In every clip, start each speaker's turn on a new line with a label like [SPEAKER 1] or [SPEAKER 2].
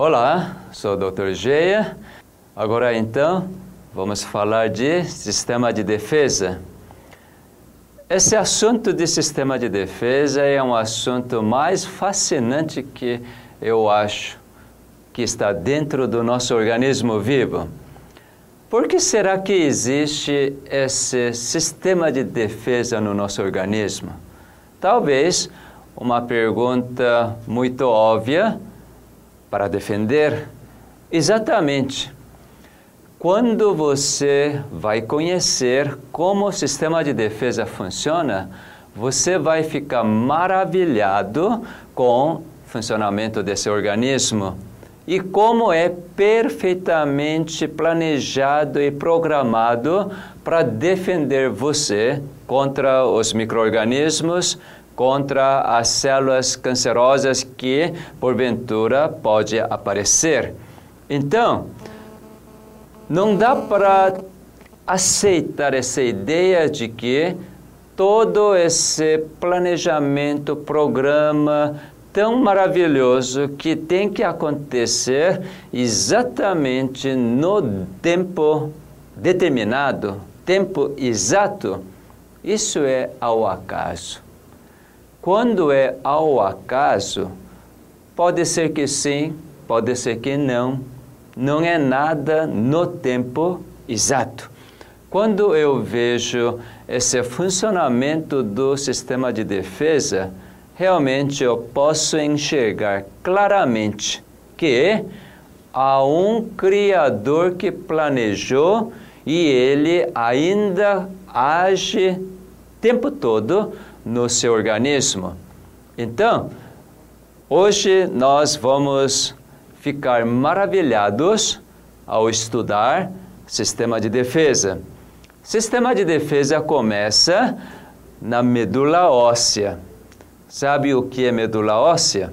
[SPEAKER 1] Olá, sou o Dr. Geia. Agora então, vamos falar de sistema de defesa. Esse assunto de sistema de defesa é um assunto mais fascinante que eu acho que está dentro do nosso organismo vivo. Por que será que existe esse sistema de defesa no nosso organismo? Talvez uma pergunta muito óbvia para defender. Exatamente. Quando você vai conhecer como o sistema de defesa funciona, você vai ficar maravilhado com o funcionamento desse organismo e como é perfeitamente planejado e programado para defender você contra os microorganismos, contra as células cancerosas que porventura pode aparecer. Então, não dá para aceitar essa ideia de que todo esse planejamento, programa, tão maravilhoso que tem que acontecer exatamente no tempo determinado, tempo exato, isso é ao acaso. Quando é ao acaso, pode ser que sim, pode ser que não, não é nada no tempo exato. Quando eu vejo esse funcionamento do sistema de defesa, realmente eu posso enxergar claramente que há um Criador que planejou e ele ainda age o tempo todo no seu organismo. Então, hoje nós vamos ficar maravilhados ao estudar sistema de defesa. Sistema de defesa começa na medula óssea. Sabe o que é medula óssea?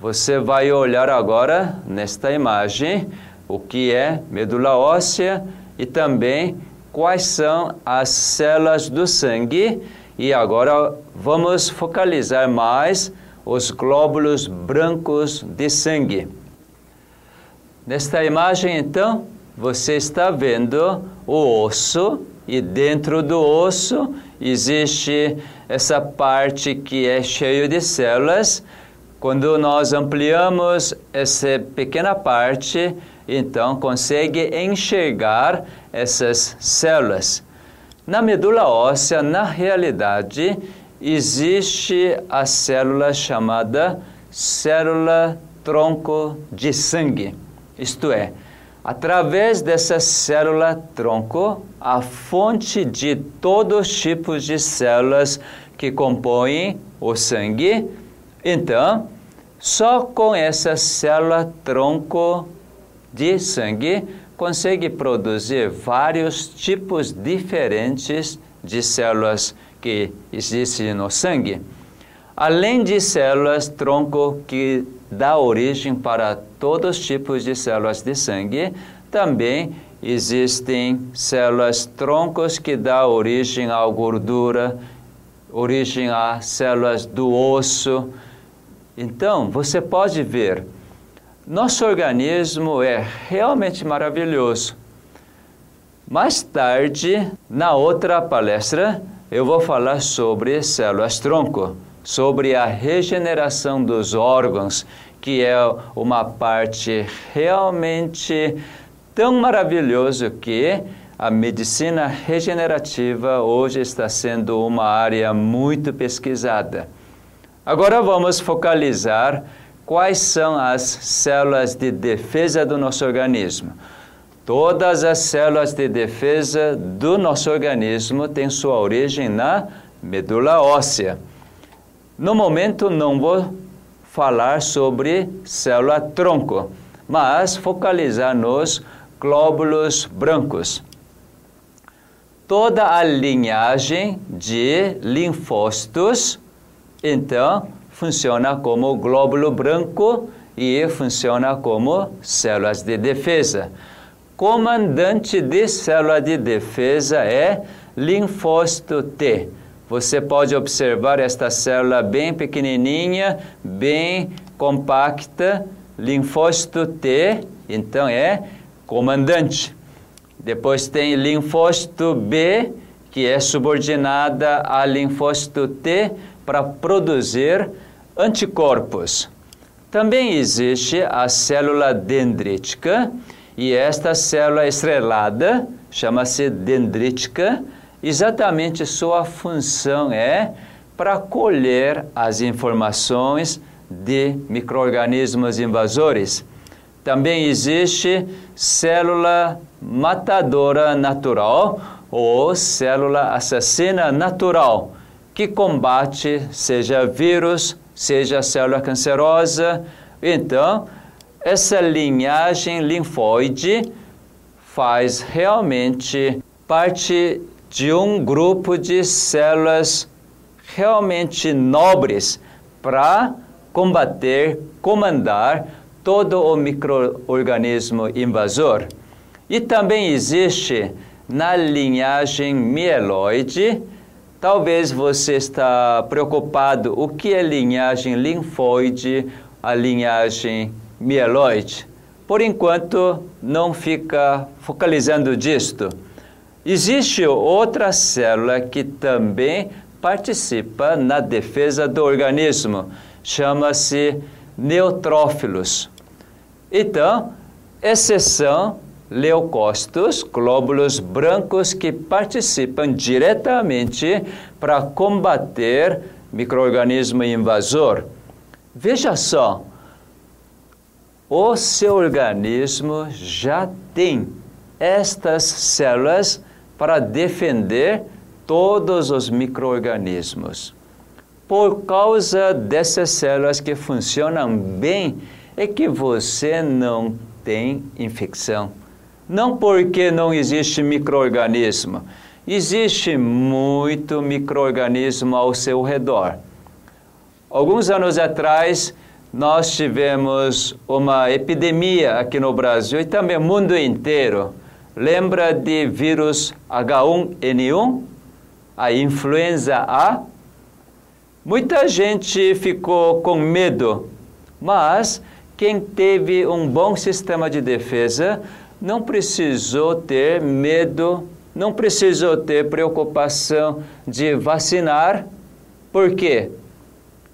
[SPEAKER 1] Você vai olhar agora nesta imagem o que é medula óssea e também quais são as células do sangue. E agora vamos focalizar mais os glóbulos brancos de sangue. Nesta imagem, então, você está vendo o osso e dentro do osso existe essa parte que é cheia de células. Quando nós ampliamos essa pequena parte, então consegue enxergar essas células. Na medula óssea, na realidade, existe a célula chamada célula tronco de sangue. Isto é, Através dessa célula tronco, a fonte de todos os tipos de células que compõem o sangue, então, só com essa célula tronco de sangue consegue produzir vários tipos diferentes de células que existem no sangue. Além de células tronco que dá origem para todos os tipos de células de sangue, também existem células troncos que dá origem à gordura, origem a células do osso. Então, você pode ver, nosso organismo é realmente maravilhoso. Mais tarde, na outra palestra, eu vou falar sobre células tronco sobre a regeneração dos órgãos, que é uma parte realmente tão maravilhosa que a medicina regenerativa hoje está sendo uma área muito pesquisada. Agora vamos focalizar quais são as células de defesa do nosso organismo. Todas as células de defesa do nosso organismo têm sua origem na medula óssea. No momento não vou falar sobre célula tronco, mas focalizar nos glóbulos brancos. Toda a linhagem de linfócitos, então, funciona como glóbulo branco e funciona como células de defesa. Comandante de célula de defesa é linfócito T você pode observar esta célula bem pequenininha, bem compacta, linfócito T, então é comandante. Depois tem linfócito B, que é subordinada a linfócito T para produzir anticorpos. Também existe a célula dendrítica, e esta célula estrelada chama-se dendrítica. Exatamente sua função é para colher as informações de microorganismos invasores. Também existe célula matadora natural ou célula assassina natural, que combate seja vírus, seja célula cancerosa. Então, essa linhagem linfóide faz realmente parte de um grupo de células realmente nobres para combater, comandar todo o microorganismo invasor. E também existe na linhagem mieloide, talvez você está preocupado o que é linhagem linfóide, a linhagem mieloide. Por enquanto, não fica focalizando disto. Existe outra célula que também participa na defesa do organismo, chama-se neutrófilos. Então, exceção leucócitos, glóbulos brancos que participam diretamente para combater microorganismo invasor. Veja só, o seu organismo já tem estas células para defender todos os microorganismos. Por causa dessas células que funcionam bem, é que você não tem infecção. Não porque não existe microorganismo, existe muito microorganismo ao seu redor. Alguns anos atrás, nós tivemos uma epidemia aqui no Brasil e também no mundo inteiro. Lembra de vírus H1N1? A influenza A? Muita gente ficou com medo, mas quem teve um bom sistema de defesa não precisou ter medo, não precisou ter preocupação de vacinar. Por quê?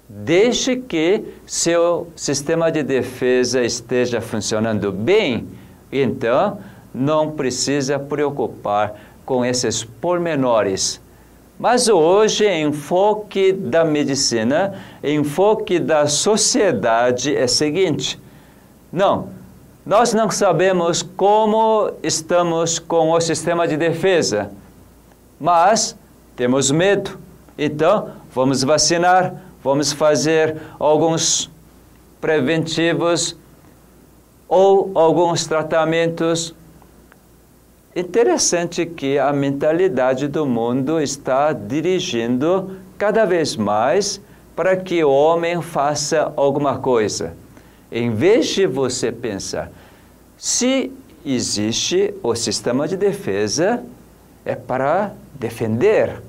[SPEAKER 1] desde que seu sistema de defesa esteja funcionando bem, então não precisa preocupar com esses pormenores. Mas hoje, enfoque da medicina, enfoque da sociedade é o seguinte: não, nós não sabemos como estamos com o sistema de defesa, mas temos medo. Então, vamos vacinar, vamos fazer alguns preventivos ou alguns tratamentos. Interessante que a mentalidade do mundo está dirigindo cada vez mais para que o homem faça alguma coisa. Em vez de você pensar, se existe o sistema de defesa, é para defender.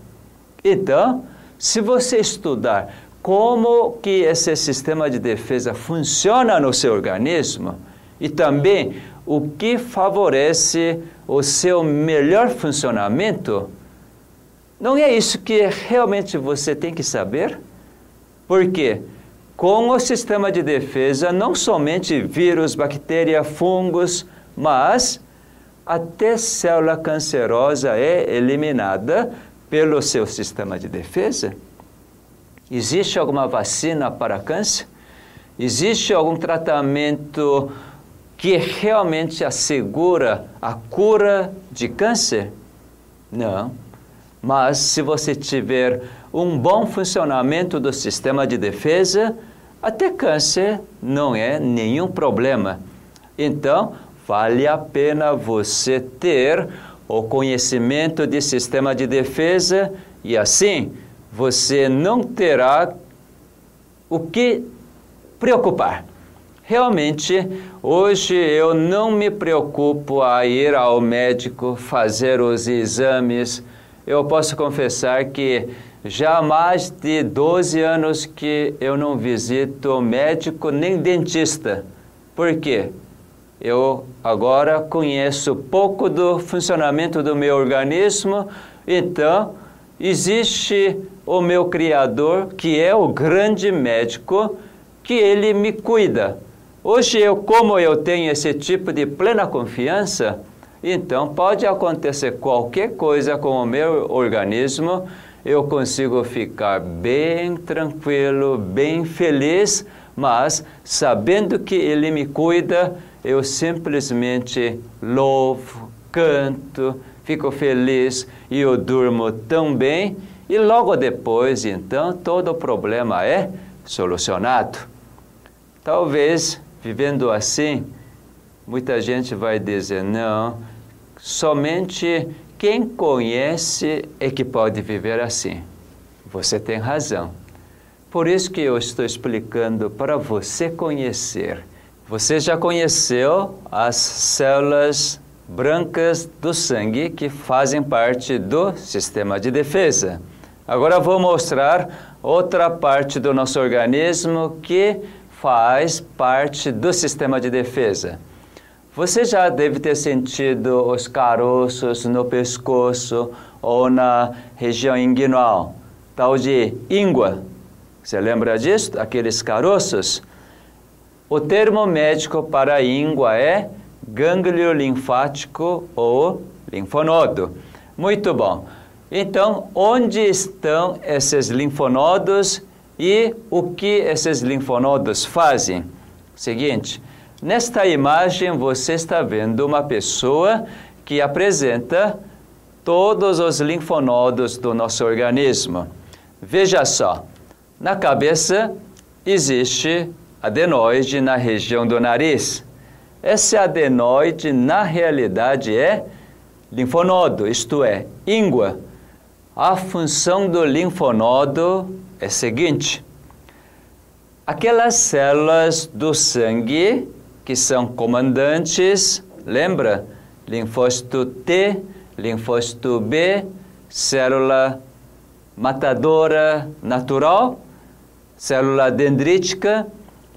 [SPEAKER 1] Então, se você estudar como que esse sistema de defesa funciona no seu organismo e também o que favorece o seu melhor funcionamento, não é isso que realmente você tem que saber? Porque com o sistema de defesa, não somente vírus, bactéria, fungos, mas até célula cancerosa é eliminada pelo seu sistema de defesa. Existe alguma vacina para câncer? Existe algum tratamento que realmente assegura a cura de câncer? Não. Mas se você tiver um bom funcionamento do sistema de defesa, até câncer não é nenhum problema. Então, vale a pena você ter o conhecimento de sistema de defesa e assim você não terá o que preocupar. Realmente, hoje eu não me preocupo a ir ao médico fazer os exames. Eu posso confessar que já há mais de 12 anos que eu não visito médico nem dentista, Por quê? Eu agora conheço pouco do funcionamento do meu organismo, então existe o meu Criador, que é o grande médico, que ele me cuida. Hoje, eu, como eu tenho esse tipo de plena confiança, então pode acontecer qualquer coisa com o meu organismo, eu consigo ficar bem tranquilo, bem feliz, mas sabendo que Ele me cuida, eu simplesmente louvo, canto, fico feliz e eu durmo tão bem e logo depois, então, todo o problema é solucionado. Talvez, vivendo assim, muita gente vai dizer: não, somente quem conhece é que pode viver assim. Você tem razão. Por isso que eu estou explicando para você conhecer. Você já conheceu as células brancas do sangue que fazem parte do sistema de defesa. Agora vou mostrar outra parte do nosso organismo que faz parte do sistema de defesa. Você já deve ter sentido os caroços no pescoço ou na região inguinal, tal de íngua. Você lembra disso? Aqueles caroços? O termo médico para íngua é gânglio linfático ou linfonodo. Muito bom. Então, onde estão esses linfonodos e o que esses linfonodos fazem? Seguinte, nesta imagem você está vendo uma pessoa que apresenta todos os linfonodos do nosso organismo. Veja só, na cabeça existe adenoide na região do nariz. Esse adenoide, na realidade, é linfonodo, isto é, íngua a função do linfonodo é a seguinte: aquelas células do sangue que são comandantes, lembra? Linfócito T, linfócito B, célula matadora natural, célula dendrítica,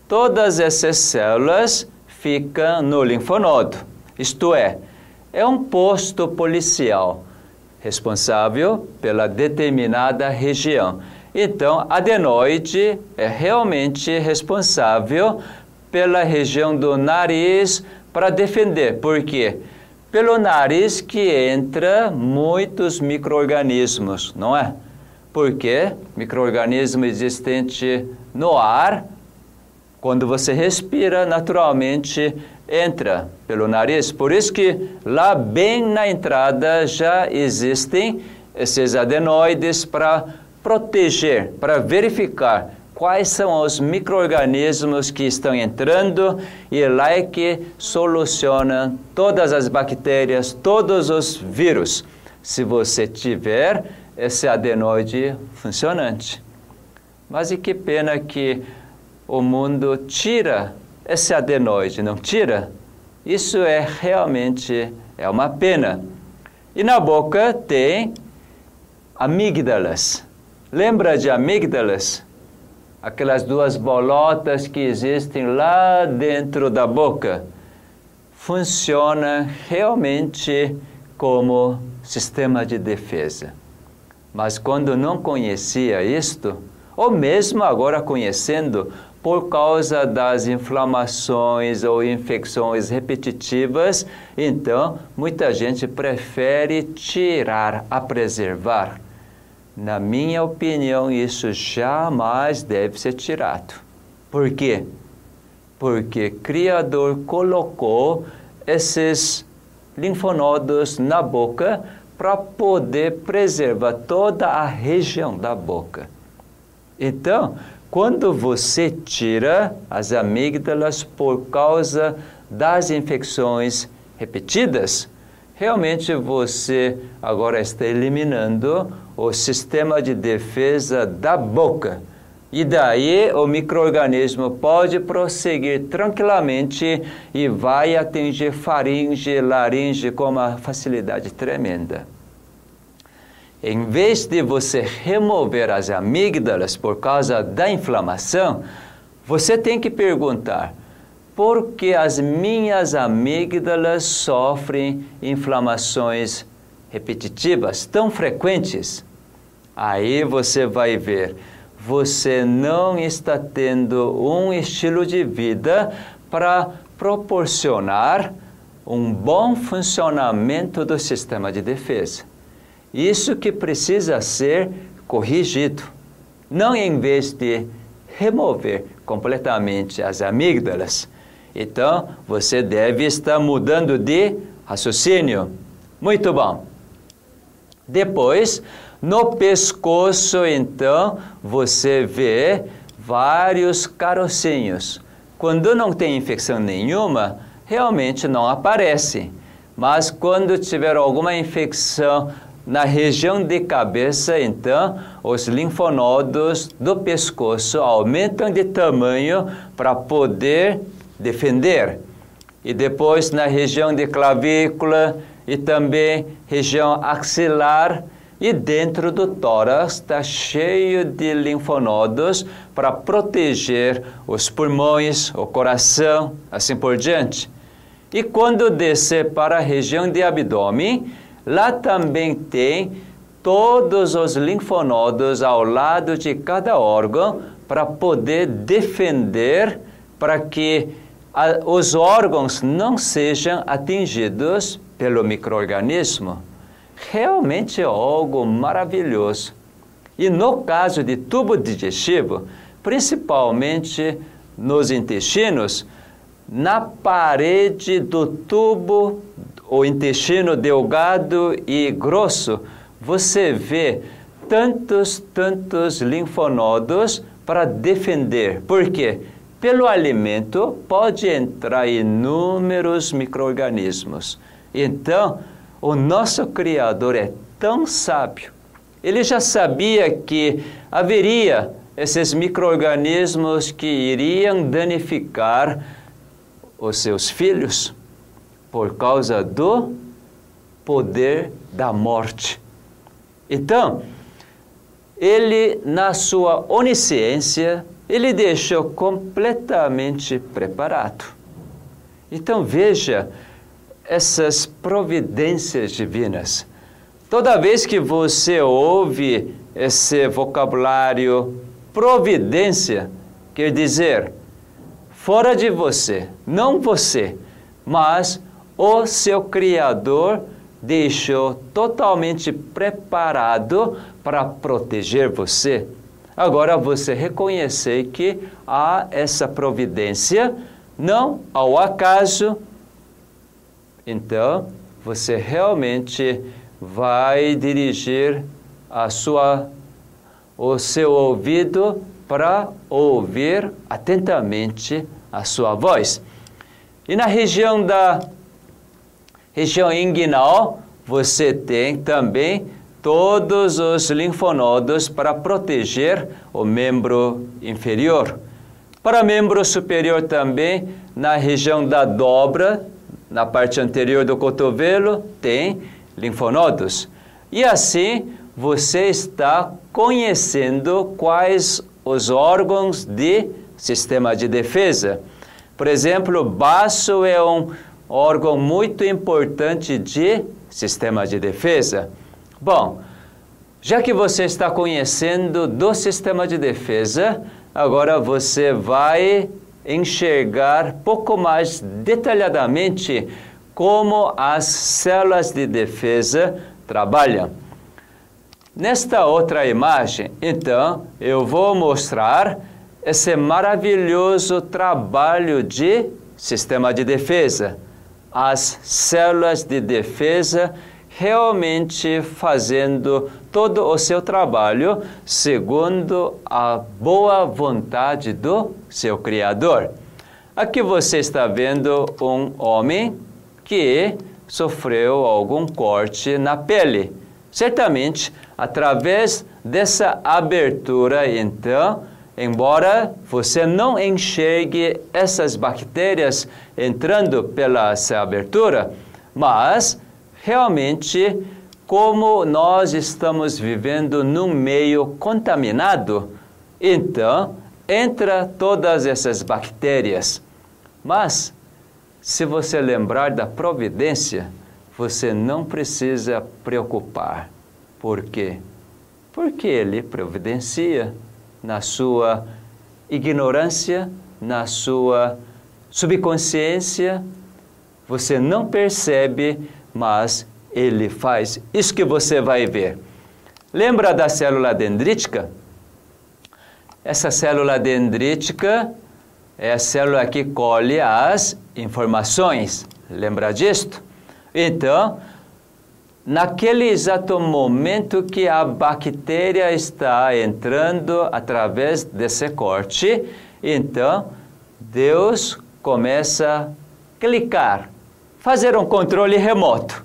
[SPEAKER 1] todas essas células ficam no linfonodo. Isto é, é um posto policial responsável pela determinada região. Então, adenoide é realmente responsável pela região do nariz para defender. Por quê? Pelo nariz que entra muitos micro-organismos, não é? Porque micro-organismo existente no ar, quando você respira, naturalmente entra pelo nariz. Por isso que lá bem na entrada já existem esses adenoides para proteger, para verificar quais são os micro-organismos que estão entrando e lá é que soluciona todas as bactérias, todos os vírus. Se você tiver esse adenoide funcionante. Mas e que pena que o mundo tira esse adenoide não tira, isso é realmente é uma pena. E na boca tem amígdalas. Lembra de amígdalas? Aquelas duas bolotas que existem lá dentro da boca. Funciona realmente como sistema de defesa. Mas quando não conhecia isto, ou mesmo agora conhecendo, por causa das inflamações ou infecções repetitivas, então muita gente prefere tirar a preservar. Na minha opinião, isso jamais deve ser tirado. Por quê? Porque Criador colocou esses linfonodos na boca para poder preservar toda a região da boca. Então, quando você tira as amígdalas por causa das infecções repetidas, realmente você agora está eliminando o sistema de defesa da boca. E daí o microorganismo pode prosseguir tranquilamente e vai atingir faringe, laringe com uma facilidade tremenda. Em vez de você remover as amígdalas por causa da inflamação, você tem que perguntar: porque as minhas amígdalas sofrem inflamações repetitivas tão frequentes. Aí você vai ver, você não está tendo um estilo de vida para proporcionar um bom funcionamento do sistema de defesa. Isso que precisa ser corrigido. Não em vez de remover completamente as amígdalas. Então, você deve estar mudando de raciocínio. Muito bom. Depois, no pescoço, então, você vê vários carocinhos. Quando não tem infecção nenhuma, realmente não aparece. Mas quando tiver alguma infecção na região de cabeça, então, os linfonodos do pescoço aumentam de tamanho para poder defender. E depois na região de clavícula e também região axilar e dentro do tórax está cheio de linfonodos para proteger os pulmões, o coração, assim por diante. E quando descer para a região de abdômen, lá também tem todos os linfonodos ao lado de cada órgão para poder defender para que os órgãos não sejam atingidos pelo microorganismo. Realmente é algo maravilhoso. E no caso de tubo digestivo, principalmente nos intestinos, na parede do tubo, o intestino delgado e grosso, você vê tantos, tantos linfonodos para defender. Por quê? Pelo alimento pode entrar inúmeros microorganismos. Então, o nosso Criador é tão sábio. Ele já sabia que haveria esses microorganismos que iriam danificar os seus filhos por causa do poder da morte. Então, ele, na sua onisciência, ele deixou completamente preparado. Então veja essas providências divinas. Toda vez que você ouve esse vocabulário providência, quer dizer, fora de você, não você, mas o seu Criador deixou totalmente preparado para proteger você. Agora você reconhecer que há essa providência, não ao acaso. Então, você realmente vai dirigir a sua o seu ouvido para ouvir atentamente a sua voz. E na região da região inguinal, você tem também todos os linfonodos para proteger o membro inferior. Para membro superior também, na região da dobra, na parte anterior do cotovelo, tem linfonodos. E assim você está conhecendo quais os órgãos de sistema de defesa. Por exemplo, o baço é um órgão muito importante de sistema de defesa. Bom, já que você está conhecendo do sistema de defesa, agora você vai enxergar pouco mais detalhadamente como as células de defesa trabalham. Nesta outra imagem, então, eu vou mostrar esse maravilhoso trabalho de sistema de defesa. As células de defesa realmente fazendo todo o seu trabalho segundo a boa vontade do seu Criador. Aqui você está vendo um homem que sofreu algum corte na pele. Certamente, através dessa abertura, então, embora você não enxergue essas bactérias entrando pela essa abertura, mas realmente, como nós estamos vivendo num meio contaminado, então entra todas essas bactérias. Mas, se você lembrar da providência, você não precisa preocupar. Por quê? Porque Ele providencia na sua ignorância, na sua subconsciência, você não percebe, mas Ele faz. Isso que você vai ver. Lembra da célula dendrítica? Essa célula dendrítica é a célula que colhe as informações. Lembra disto? Então, naquele exato momento que a bactéria está entrando através desse corte, então Deus começa a clicar, fazer um controle remoto.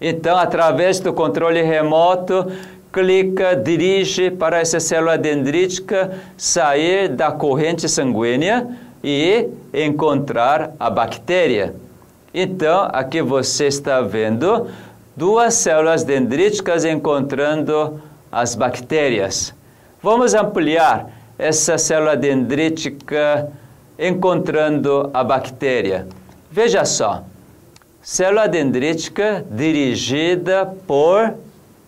[SPEAKER 1] Então, através do controle remoto, clica, dirige para essa célula dendrítica sair da corrente sanguínea e encontrar a bactéria. Então, aqui você está vendo duas células dendríticas encontrando as bactérias. Vamos ampliar essa célula dendrítica encontrando a bactéria. Veja só, célula dendrítica dirigida por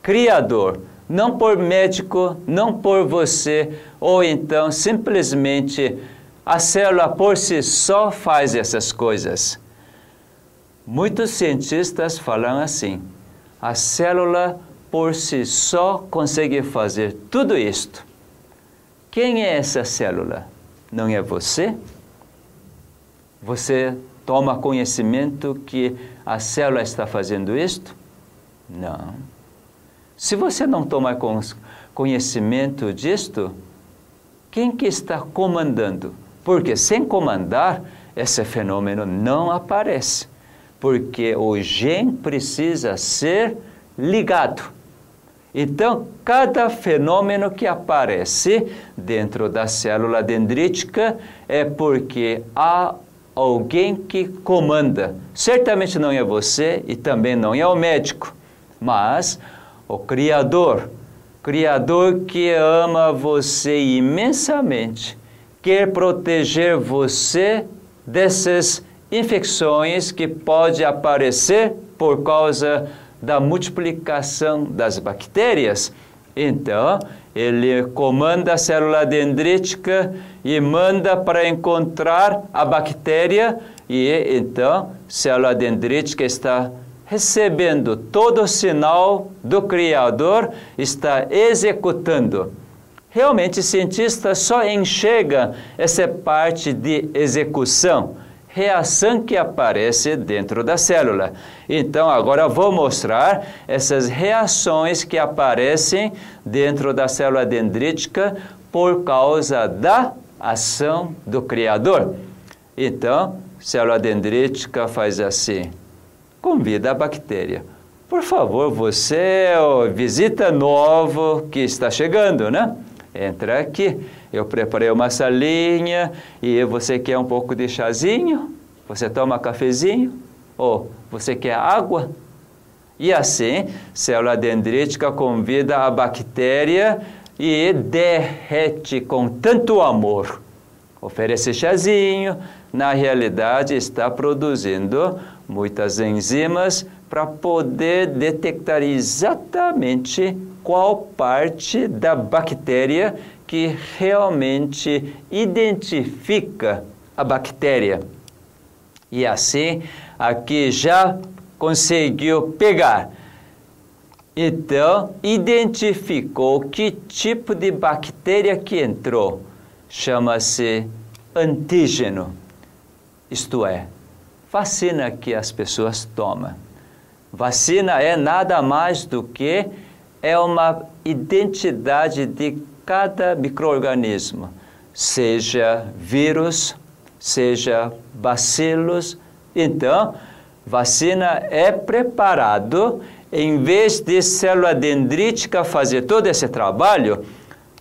[SPEAKER 1] Criador, não por médico, não por você, ou então simplesmente a célula por si só faz essas coisas. Muitos cientistas falam assim: a célula por si só consegue fazer tudo isto. Quem é essa célula? Não é você? Você toma conhecimento que a célula está fazendo isto? Não. Se você não tomar conhecimento disto, quem que está comandando? Porque sem comandar, esse fenômeno não aparece porque o gene precisa ser ligado. Então, cada fenômeno que aparece dentro da célula dendrítica é porque há alguém que comanda. Certamente não é você e também não é o médico, mas o Criador. Criador que ama você imensamente, quer proteger você desses infecções que pode aparecer por causa da multiplicação das bactérias. Então, ele comanda a célula dendrítica e manda para encontrar a bactéria e então a célula dendrítica está recebendo todo o sinal do Criador, está executando. Realmente, cientistas só enxergam essa parte de execução reação que aparece dentro da célula. Então, agora vou mostrar essas reações que aparecem dentro da célula dendrítica por causa da ação do Criador. Então, célula dendrítica faz assim: convida a bactéria. Por favor, você é o visita novo que está chegando, né? Entra aqui. Eu preparei uma salinha e você quer um pouco de chazinho? Você toma cafezinho? Ou você quer água? E assim, célula dendrítica convida a bactéria e derrete com tanto amor. Oferece chazinho, na realidade está produzindo muitas enzimas para poder detectar exatamente qual parte da bactéria que realmente identifica a bactéria. E assim, aqui já conseguiu pegar. Então, identificou que tipo de bactéria que entrou. Chama-se antígeno. Isto é, vacina que as pessoas tomam. Vacina é nada mais do que é uma identidade de cada microorganismo, seja vírus, seja bacilos. Então, vacina é preparado, em vez de célula dendrítica fazer todo esse trabalho,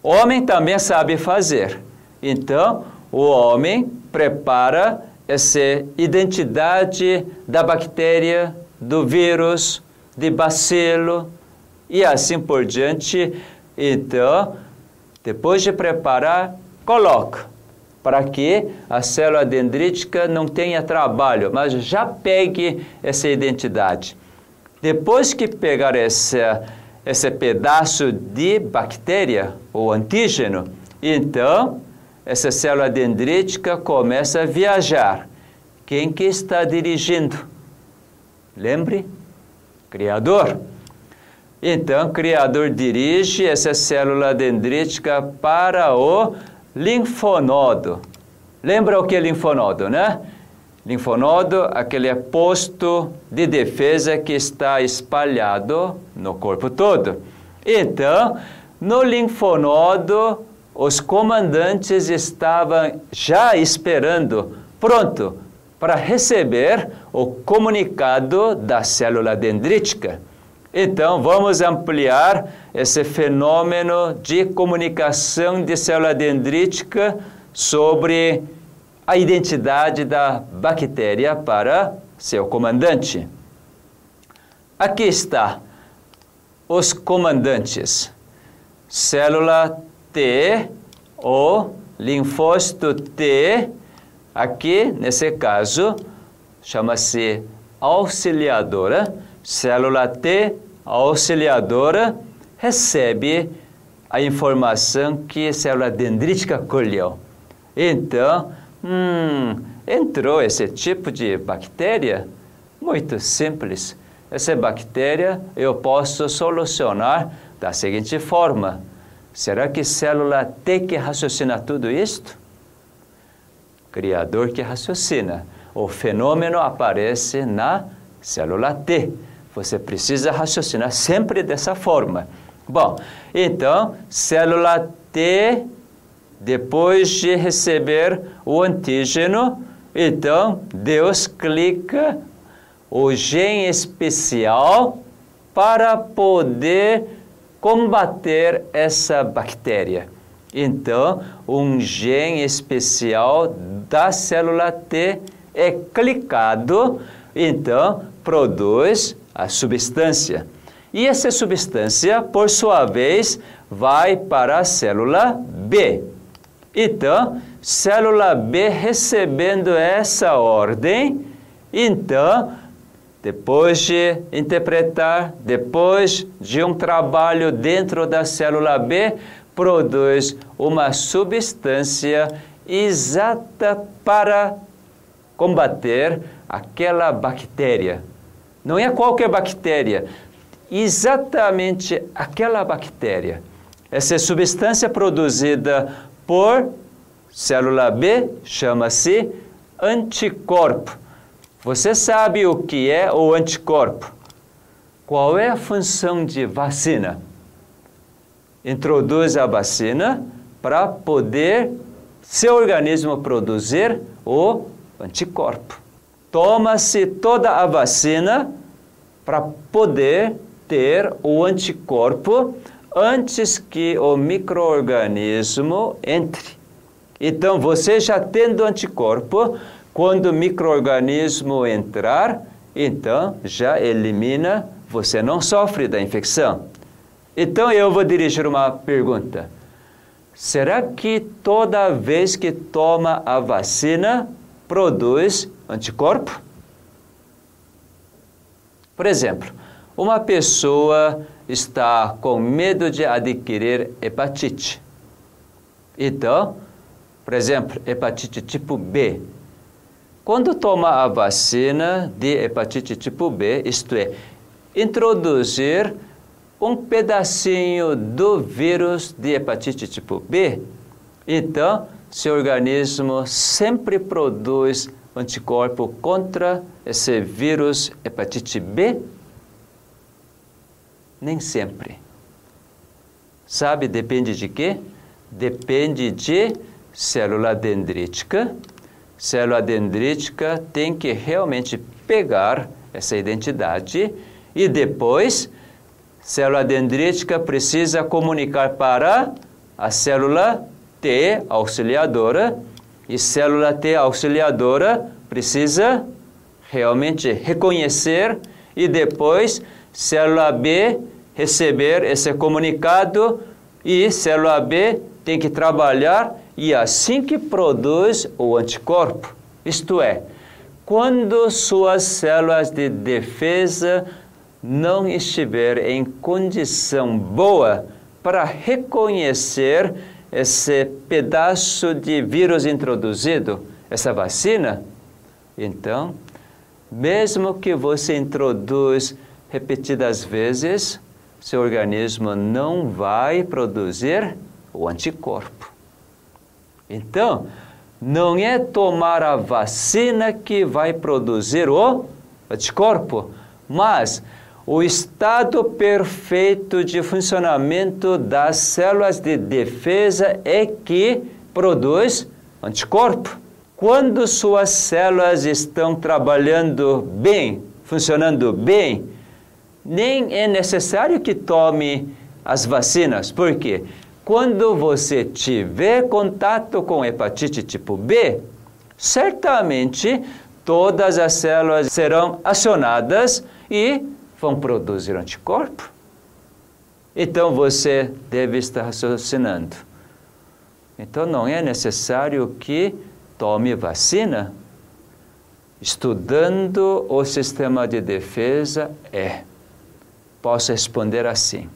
[SPEAKER 1] homem também sabe fazer. Então, o homem prepara essa identidade da bactéria, do vírus, de bacilo e assim por diante. Então, depois de preparar, coloca. para que a célula dendrítica não tenha trabalho, mas já pegue essa identidade. Depois que pegar esse, esse pedaço de bactéria ou antígeno, então essa célula dendrítica começa a viajar. Quem que está dirigindo? Lembre? Criador. Então, o Criador dirige essa célula dendrítica para o linfonodo. Lembra o que é linfonodo, né? Linfonodo, aquele posto de defesa que está espalhado no corpo todo. Então, no linfonodo, os comandantes estavam já esperando, pronto, para receber o comunicado da célula dendrítica. Então, vamos ampliar esse fenômeno de comunicação de célula dendrítica sobre a identidade da bactéria para seu comandante. Aqui está os comandantes. Célula T ou linfócito T, aqui nesse caso chama-se auxiliadora célula T auxiliadora recebe a informação que a célula dendrítica colheu. Então, hum, entrou esse tipo de bactéria? Muito simples. Essa bactéria eu posso solucionar da seguinte forma. Será que célula tem que raciocinar tudo isto? Criador que raciocina. O fenômeno aparece na célula T. Você precisa raciocinar sempre dessa forma. Bom, então, célula T, depois de receber o antígeno, então Deus clica o gene especial para poder combater essa bactéria. Então, um gene especial da célula T é clicado, então produz a substância. E essa substância, por sua vez, vai para a célula B. Então, célula B recebendo essa ordem, então, depois de interpretar, depois de um trabalho dentro da célula B, produz uma substância exata para combater aquela bactéria não é qualquer bactéria, exatamente aquela bactéria. Essa substância produzida por célula B chama-se anticorpo. Você sabe o que é o anticorpo? Qual é a função de vacina? Introduz a vacina para poder seu organismo produzir o anticorpo toma-se toda a vacina para poder ter o anticorpo antes que o microorganismo entre. Então, você já tendo anticorpo, quando o microorganismo entrar, então já elimina, você não sofre da infecção. Então eu vou dirigir uma pergunta. Será que toda vez que toma a vacina produz anticorpo? Por exemplo, uma pessoa está com medo de adquirir hepatite. Então, por exemplo, hepatite tipo B. Quando toma a vacina de hepatite tipo B, isto é, introduzir um pedacinho do vírus de hepatite tipo B, então seu organismo sempre produz anticorpo contra esse vírus hepatite B? Nem sempre. Sabe, depende de quê? Depende de célula dendrítica. Célula dendrítica tem que realmente pegar essa identidade e depois célula dendrítica precisa comunicar para a célula T auxiliadora e célula T auxiliadora precisa realmente reconhecer e depois célula B receber esse comunicado e célula B tem que trabalhar e assim que produz o anticorpo. Isto é, quando suas células de defesa não estiver em condição boa para reconhecer esse pedaço de vírus introduzido, essa vacina, então, mesmo que você introduz repetidas vezes, seu organismo não vai produzir o anticorpo. Então, não é tomar a vacina que vai produzir o anticorpo, mas o estado perfeito de funcionamento das células de defesa é que produz anticorpo. Quando suas células estão trabalhando bem, funcionando bem, nem é necessário que tome as vacinas. Por quê? Quando você tiver contato com hepatite tipo B, certamente todas as células serão acionadas e vão produzir anticorpo. Então você deve estar raciocinando. Então não é necessário que tome vacina. Estudando o sistema de defesa é. Posso responder assim.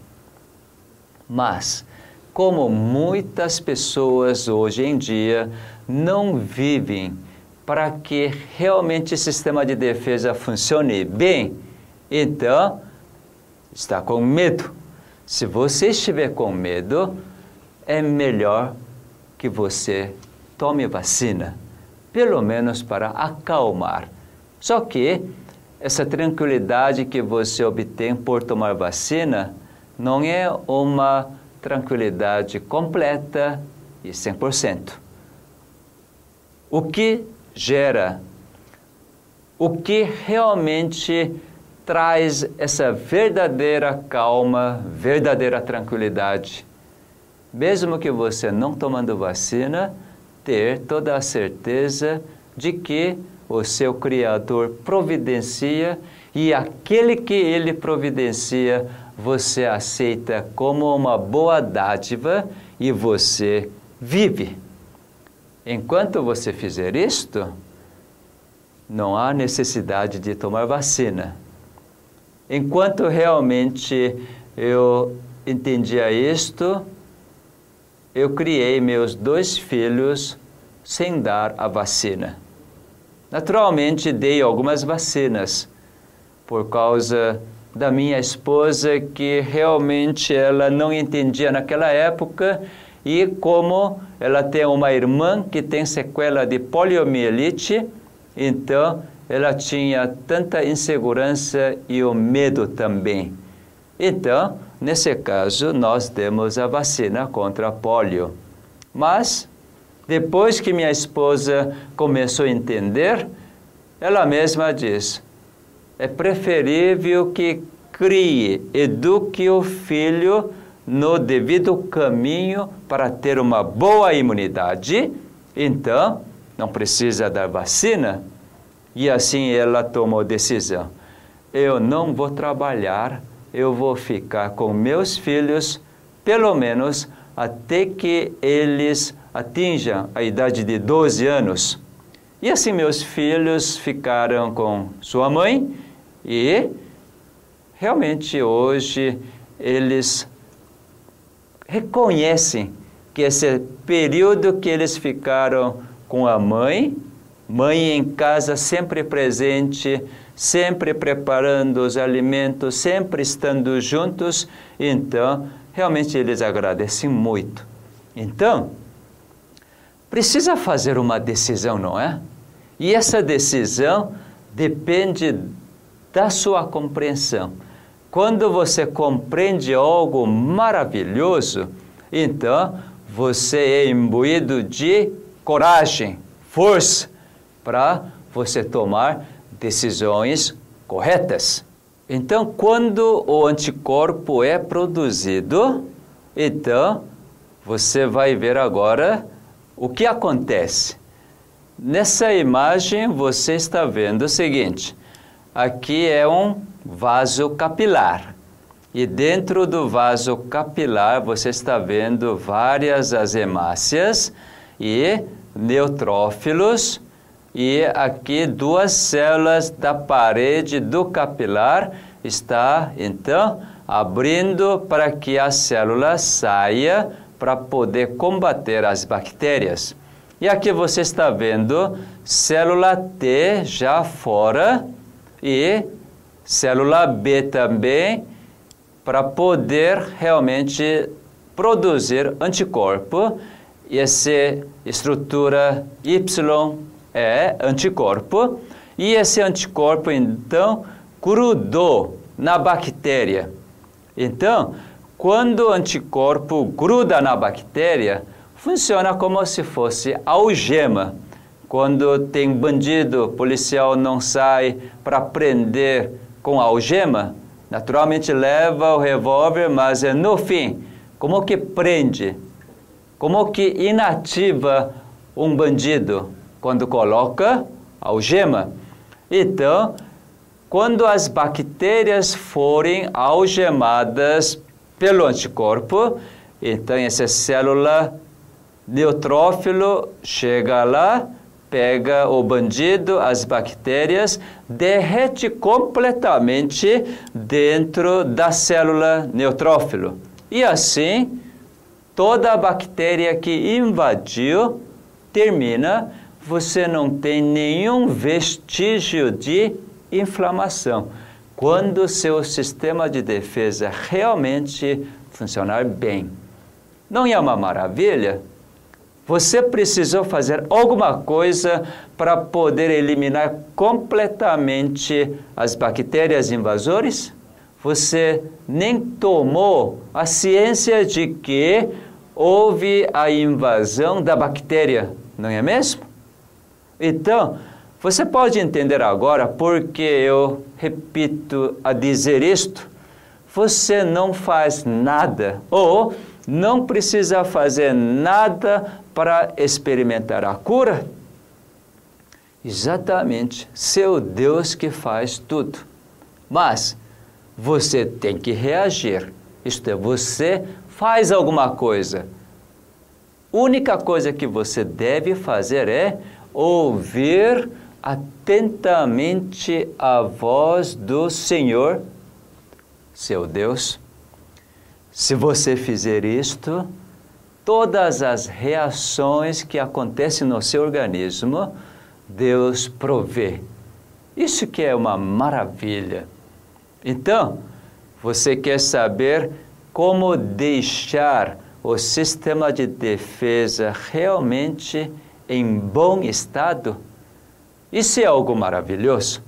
[SPEAKER 1] Mas, como muitas pessoas hoje em dia não vivem para que realmente o sistema de defesa funcione bem, então, está com medo. Se você estiver com medo, é melhor que você tome vacina, pelo menos para acalmar. Só que essa tranquilidade que você obtém por tomar vacina não é uma tranquilidade completa e 100%. O que gera, o que realmente traz essa verdadeira calma, verdadeira tranquilidade. Mesmo que você não tomando vacina, ter toda a certeza de que o seu Criador providencia e aquele que ele providencia você aceita como uma boa dádiva e você vive. Enquanto você fizer isto, não há necessidade de tomar vacina Enquanto realmente eu entendia isto, eu criei meus dois filhos sem dar a vacina. Naturalmente, dei algumas vacinas por causa da minha esposa que realmente ela não entendia naquela época e como ela tem uma irmã que tem sequela de poliomielite, então ela tinha tanta insegurança e o medo também. Então, nesse caso, nós demos a vacina contra a polio. Mas, depois que minha esposa começou a entender, ela mesma diz: é preferível que crie, eduque o filho no devido caminho para ter uma boa imunidade. Então, não precisa dar vacina, e assim ela tomou decisão. Eu não vou trabalhar, eu vou ficar com meus filhos, pelo menos até que eles atinjam a idade de 12 anos. E assim meus filhos ficaram com sua mãe e realmente hoje eles reconhecem que esse período que eles ficaram com a mãe Mãe em casa sempre presente, sempre preparando os alimentos, sempre estando juntos. Então, realmente eles agradecem muito. Então, precisa fazer uma decisão, não é? E essa decisão depende da sua compreensão. Quando você compreende algo maravilhoso, então você é imbuído de coragem, força, para você tomar decisões corretas. Então, quando o anticorpo é produzido, então você vai ver agora o que acontece. Nessa imagem você está vendo o seguinte: aqui é um vaso capilar. E dentro do vaso capilar você está vendo várias as hemácias e neutrófilos e aqui duas células da parede do capilar está então abrindo para que a célula saia para poder combater as bactérias. E aqui você está vendo célula T já fora e célula B também para poder realmente produzir anticorpo. E essa estrutura Y é anticorpo. E esse anticorpo, então, grudou na bactéria. Então, quando o anticorpo gruda na bactéria, funciona como se fosse algema. Quando tem bandido, policial não sai para prender com algema, naturalmente leva o revólver, mas é no fim, como que prende? Como que inativa um bandido? Quando coloca algema. Então, quando as bactérias forem algemadas pelo anticorpo, então essa célula neutrófilo chega lá, pega o bandido, as bactérias, derrete completamente dentro da célula neutrófilo. E assim, toda a bactéria que invadiu termina, você não tem nenhum vestígio de inflamação. Quando seu sistema de defesa realmente funcionar bem. Não é uma maravilha? Você precisou fazer alguma coisa para poder eliminar completamente as bactérias invasoras? Você nem tomou a ciência de que houve a invasão da bactéria, não é mesmo? Então, você pode entender agora porque eu repito a dizer isto. Você não faz nada ou não precisa fazer nada para experimentar a cura? Exatamente, seu Deus que faz tudo. Mas você tem que reagir. Isto é, você faz alguma coisa. Única coisa que você deve fazer é ouvir atentamente a voz do Senhor, seu Deus se você fizer isto, todas as reações que acontecem no seu organismo, Deus provê. Isso que é uma maravilha. Então, você quer saber como deixar o sistema de defesa realmente em bom estado? Isso é algo maravilhoso.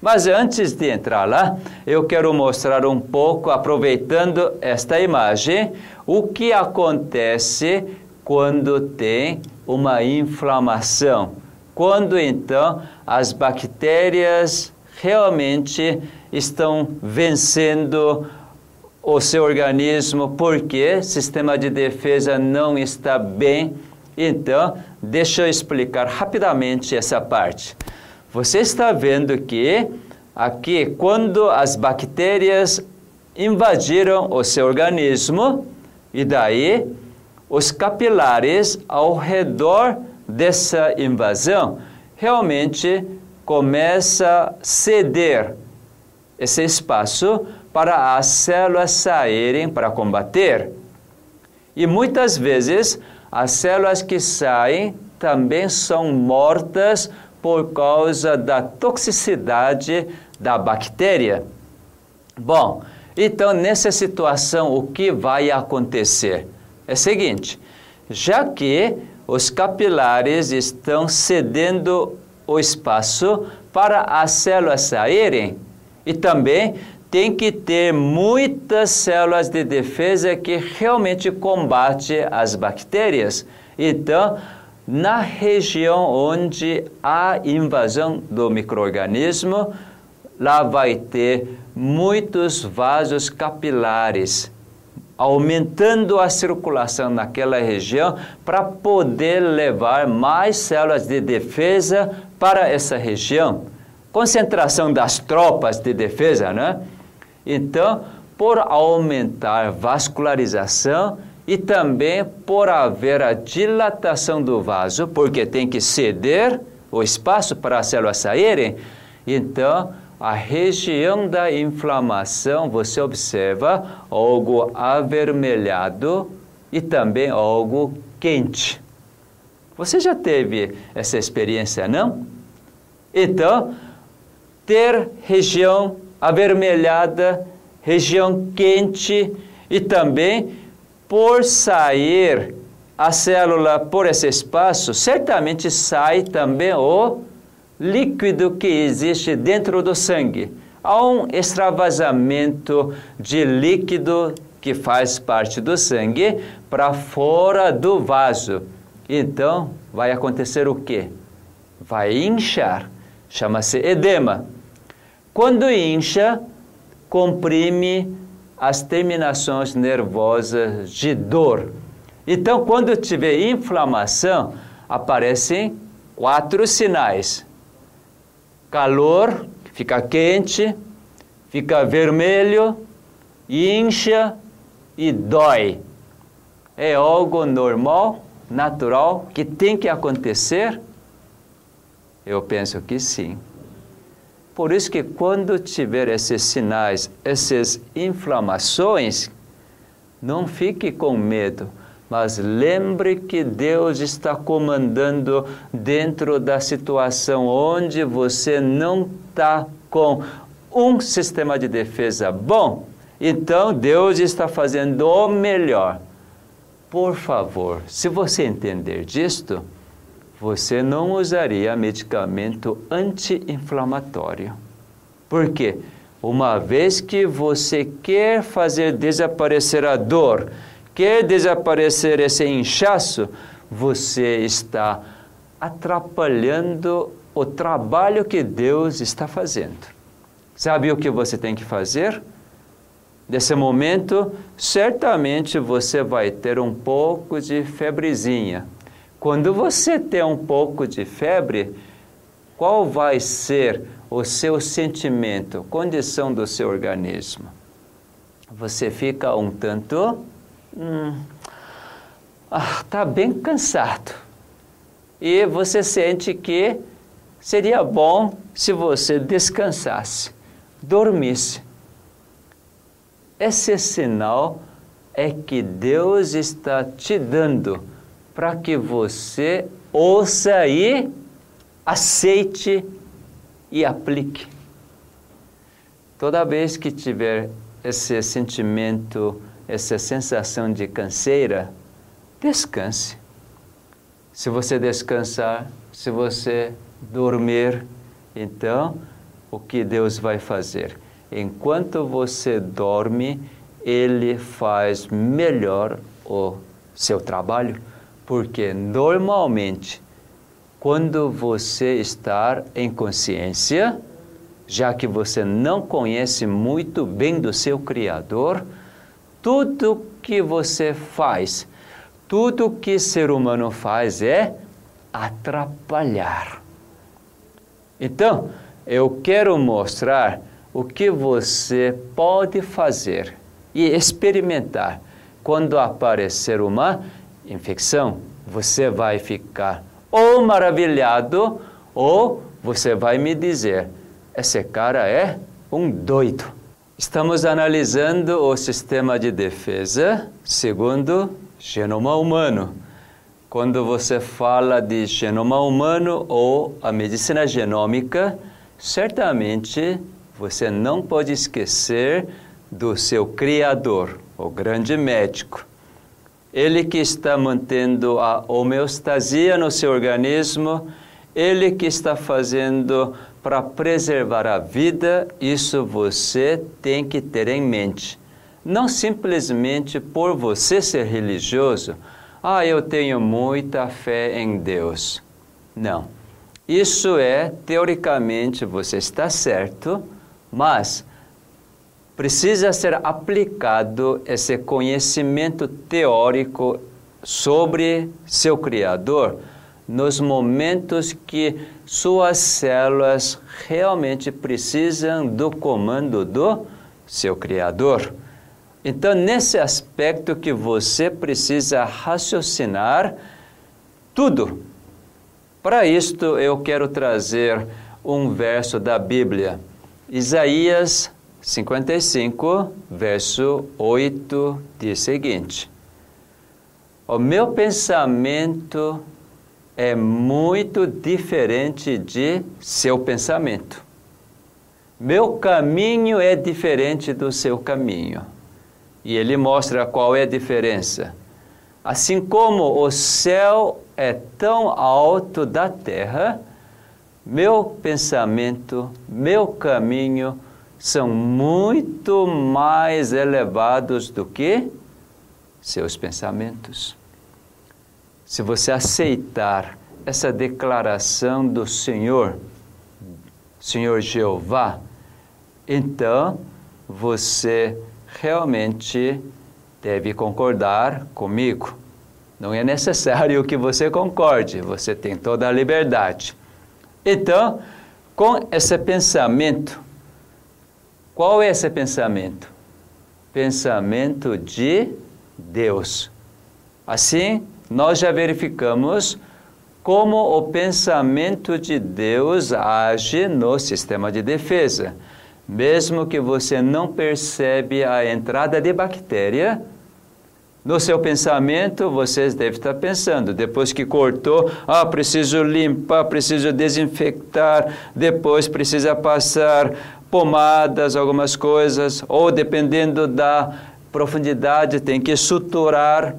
[SPEAKER 1] Mas antes de entrar lá, eu quero mostrar um pouco, aproveitando esta imagem, o que acontece quando tem uma inflamação. Quando então as bactérias realmente estão vencendo o seu organismo porque o sistema de defesa não está bem. Então, deixa eu explicar rapidamente essa parte. Você está vendo que aqui, quando as bactérias invadiram o seu organismo, e daí os capilares ao redor dessa invasão realmente começa a ceder esse espaço para as células saírem para combater. E muitas vezes as células que saem também são mortas por causa da toxicidade da bactéria. Bom, então nessa situação o que vai acontecer? É o seguinte, já que os capilares estão cedendo o espaço para as células saírem e também tem que ter muitas células de defesa que realmente combate as bactérias. Então, na região onde há invasão do microorganismo, lá vai ter muitos vasos capilares, aumentando a circulação naquela região para poder levar mais células de defesa para essa região. Concentração das tropas de defesa, né? Então, por aumentar vascularização, e também por haver a dilatação do vaso, porque tem que ceder o espaço para as células saírem. Então, a região da inflamação, você observa algo avermelhado e também algo quente. Você já teve essa experiência, não? Então, ter região avermelhada, região quente e também por sair a célula por esse espaço, certamente sai também o líquido que existe dentro do sangue. Há um extravasamento de líquido que faz parte do sangue para fora do vaso. Então, vai acontecer o quê? Vai inchar. Chama-se edema. Quando incha, comprime as terminações nervosas de dor. Então, quando tiver inflamação, aparecem quatro sinais: calor, fica quente, fica vermelho, incha e dói. É algo normal, natural, que tem que acontecer? Eu penso que sim. Por isso que quando tiver esses sinais, essas inflamações, não fique com medo mas lembre que Deus está comandando dentro da situação onde você não está com um sistema de defesa bom. Então Deus está fazendo o melhor. Por favor, se você entender disto, você não usaria medicamento anti-inflamatório. Por quê? Uma vez que você quer fazer desaparecer a dor, quer desaparecer esse inchaço, você está atrapalhando o trabalho que Deus está fazendo. Sabe o que você tem que fazer? Nesse momento, certamente você vai ter um pouco de febrezinha. Quando você tem um pouco de febre, qual vai ser o seu sentimento, condição do seu organismo? Você fica um tanto hum, ah, tá bem cansado. E você sente que seria bom se você descansasse, dormisse. Esse sinal é que Deus está te dando para que você ouça e aceite e aplique. Toda vez que tiver esse sentimento essa sensação de canseira, descanse. Se você descansar, se você dormir, então o que Deus vai fazer? Enquanto você dorme, Ele faz melhor o seu trabalho, porque normalmente, quando você está em consciência, já que você não conhece muito bem do seu Criador, tudo que você faz, tudo que ser humano faz é atrapalhar. Então, eu quero mostrar o que você pode fazer e experimentar. Quando aparecer uma infecção, você vai ficar ou maravilhado ou você vai me dizer: esse cara é um doido. Estamos analisando o sistema de defesa segundo genoma humano. Quando você fala de genoma humano ou a medicina genômica, certamente você não pode esquecer do seu criador, o grande médico. Ele que está mantendo a homeostasia no seu organismo, ele que está fazendo para preservar a vida, isso você tem que ter em mente. Não simplesmente por você ser religioso, ah, eu tenho muita fé em Deus. Não. Isso é, teoricamente, você está certo, mas precisa ser aplicado esse conhecimento teórico sobre seu Criador nos momentos que suas células realmente precisam do comando do seu Criador. Então, nesse aspecto que você precisa raciocinar tudo. Para isto, eu quero trazer um verso da Bíblia. Isaías 55, verso 8, diz o seguinte: O meu pensamento é muito diferente de seu pensamento. Meu caminho é diferente do seu caminho. E ele mostra qual é a diferença. Assim como o céu é tão alto da terra, meu pensamento, meu caminho são muito mais elevados do que seus pensamentos. Se você aceitar essa declaração do Senhor, Senhor Jeová, então você realmente deve concordar comigo. Não é necessário que você concorde, você tem toda a liberdade. Então, com esse pensamento, qual é esse pensamento? Pensamento de Deus. Assim, nós já verificamos como o pensamento de Deus age no sistema de defesa. Mesmo que você não percebe a entrada de bactéria, no seu pensamento, vocês devem estar pensando, depois que cortou, ah, preciso limpar, preciso desinfectar, depois precisa passar pomadas, algumas coisas, ou dependendo da profundidade, tem que suturar.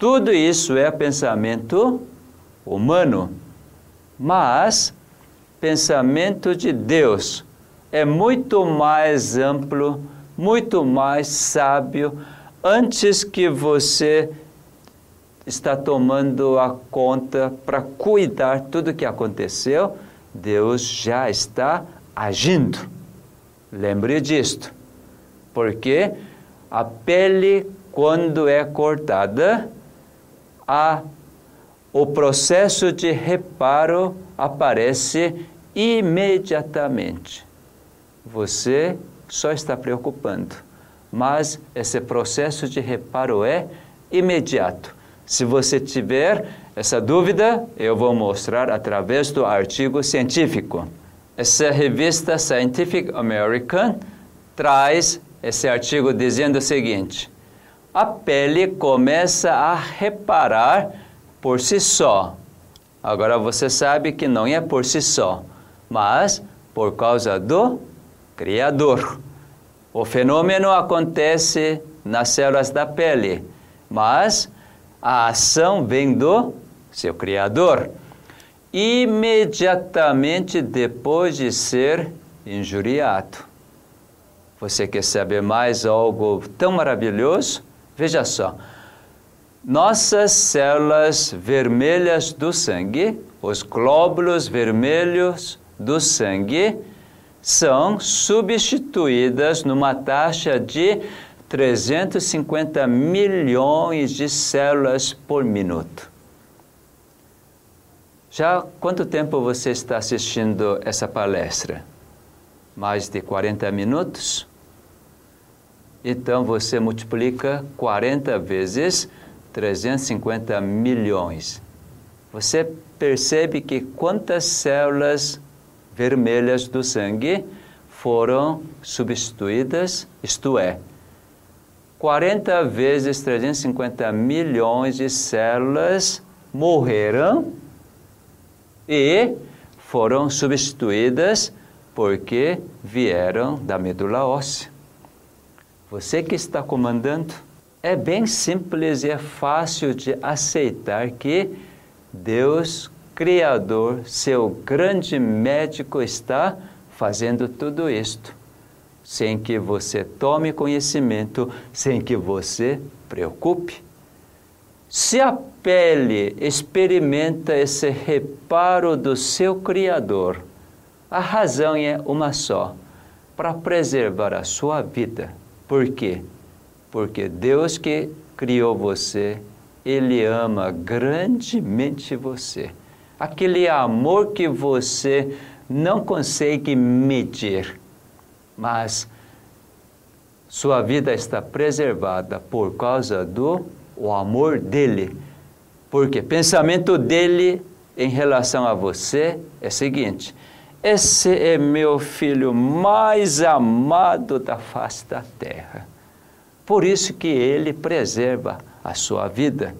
[SPEAKER 1] Tudo isso é pensamento humano. Mas pensamento de Deus é muito mais amplo, muito mais sábio, antes que você está tomando a conta para cuidar tudo que aconteceu, Deus já está agindo. Lembre disto. Porque a pele, quando é cortada, a, o processo de reparo aparece imediatamente. Você só está preocupando mas esse processo de reparo é imediato. Se você tiver essa dúvida, eu vou mostrar através do artigo científico. Essa revista Scientific American traz esse artigo dizendo o seguinte: a pele começa a reparar por si só. Agora você sabe que não é por si só, mas por causa do Criador. O fenômeno acontece nas células da pele, mas a ação vem do seu Criador. Imediatamente depois de ser injuriado. Você quer saber mais algo tão maravilhoso? Veja só. Nossas células vermelhas do sangue, os glóbulos vermelhos do sangue, são substituídas numa taxa de 350 milhões de células por minuto. Já quanto tempo você está assistindo essa palestra? Mais de 40 minutos? Então você multiplica 40 vezes 350 milhões. Você percebe que quantas células vermelhas do sangue foram substituídas, isto é, 40 vezes 350 milhões de células morreram e foram substituídas porque vieram da medula óssea. Você que está comandando, é bem simples e é fácil de aceitar que Deus Criador, seu grande médico, está fazendo tudo isto, sem que você tome conhecimento, sem que você preocupe. Se a pele experimenta esse reparo do seu Criador, a razão é uma só: para preservar a sua vida. Por quê? Porque Deus que criou você, Ele ama grandemente você aquele amor que você não consegue medir, mas sua vida está preservada por causa do o amor dele. Porque pensamento dele em relação a você é o seguinte: esse é meu filho mais amado da face da terra. Por isso que ele preserva a sua vida.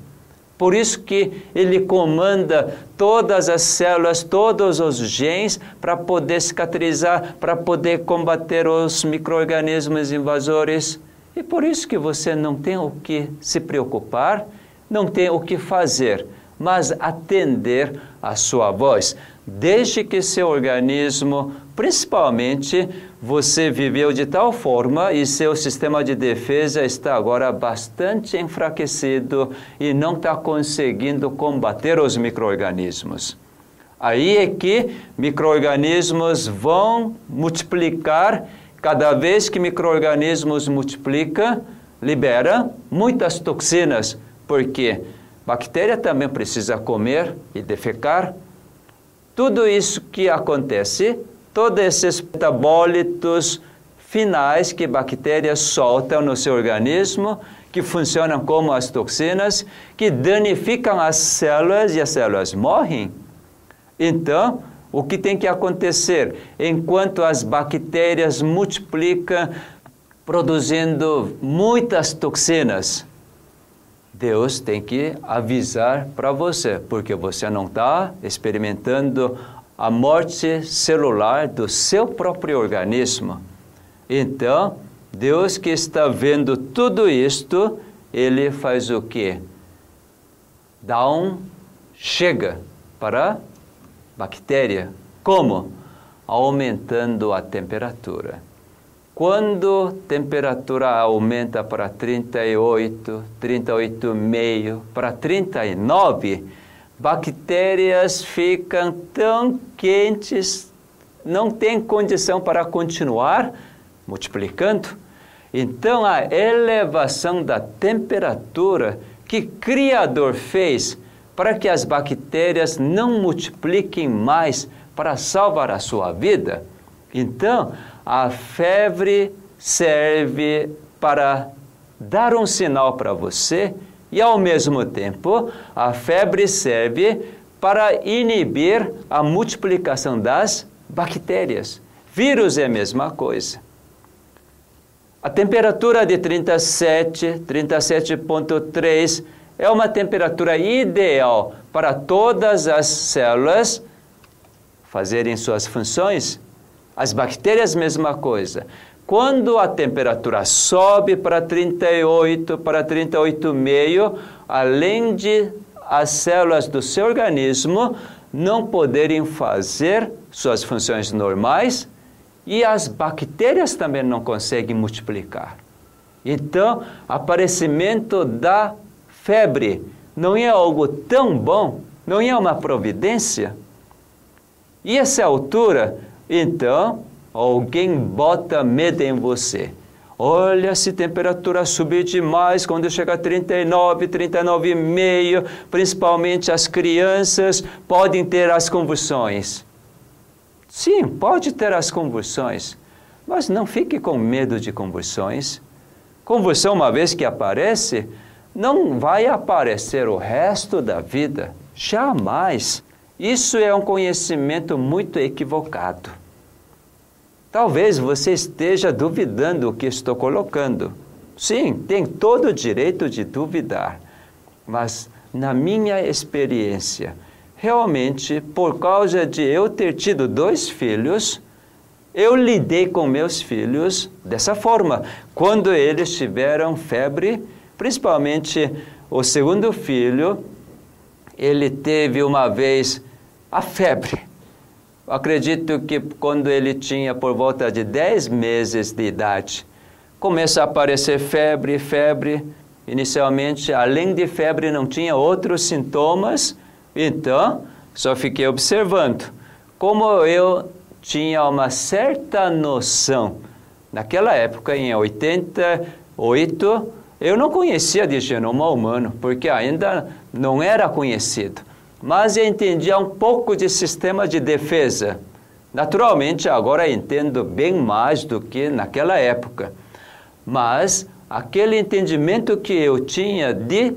[SPEAKER 1] Por isso que ele comanda todas as células, todos os genes para poder cicatrizar, para poder combater os microorganismos invasores. E por isso que você não tem o que se preocupar, não tem o que fazer, mas atender a sua voz desde que seu organismo, principalmente, você viveu de tal forma e seu sistema de defesa está agora bastante enfraquecido e não está conseguindo combater os microorganismos. Aí é que microorganismos vão multiplicar. Cada vez que microorganismos multiplica, libera muitas toxinas, porque bactéria também precisa comer e defecar, tudo isso que acontece, todos esses metabólitos finais que bactérias soltam no seu organismo, que funcionam como as toxinas, que danificam as células e as células morrem. Então, o que tem que acontecer? Enquanto as bactérias multiplicam, produzindo muitas toxinas, Deus tem que avisar para você, porque você não está experimentando a morte celular do seu próprio organismo. Então, Deus que está vendo tudo isto, ele faz o quê? Dá um chega para bactéria. Como? Aumentando a temperatura. Quando a temperatura aumenta para 38, 38,5, para 39, bactérias ficam tão quentes, não tem condição para continuar multiplicando. Então, a elevação da temperatura que Criador fez para que as bactérias não multipliquem mais para salvar a sua vida. Então, a febre serve para dar um sinal para você e, ao mesmo tempo, a febre serve para inibir a multiplicação das bactérias. Vírus é a mesma coisa. A temperatura de 37, 37,3 é uma temperatura ideal para todas as células fazerem suas funções as bactérias, mesma coisa. Quando a temperatura sobe para 38, para 38,5, além de as células do seu organismo não poderem fazer suas funções normais, e as bactérias também não conseguem multiplicar. Então, aparecimento da febre não é algo tão bom, não é uma providência. E essa altura, então, alguém bota medo em você. Olha, se temperatura subir demais, quando chega a 39, 39,5, principalmente as crianças podem ter as convulsões. Sim, pode ter as convulsões, mas não fique com medo de convulsões. Convulsão, uma vez que aparece, não vai aparecer o resto da vida. Jamais. Isso é um conhecimento muito equivocado. Talvez você esteja duvidando o que estou colocando. Sim, tem todo o direito de duvidar, mas na minha experiência, realmente, por causa de eu ter tido dois filhos, eu lidei com meus filhos dessa forma. Quando eles tiveram febre, principalmente o segundo filho, ele teve uma vez a febre. Acredito que quando ele tinha por volta de 10 meses de idade, começou a aparecer febre, febre. Inicialmente, além de febre, não tinha outros sintomas, então só fiquei observando. Como eu tinha uma certa noção, naquela época, em 88, eu não conhecia de genoma humano, porque ainda não era conhecido mas eu entendia um pouco de sistema de defesa. Naturalmente, agora entendo bem mais do que naquela época. Mas aquele entendimento que eu tinha de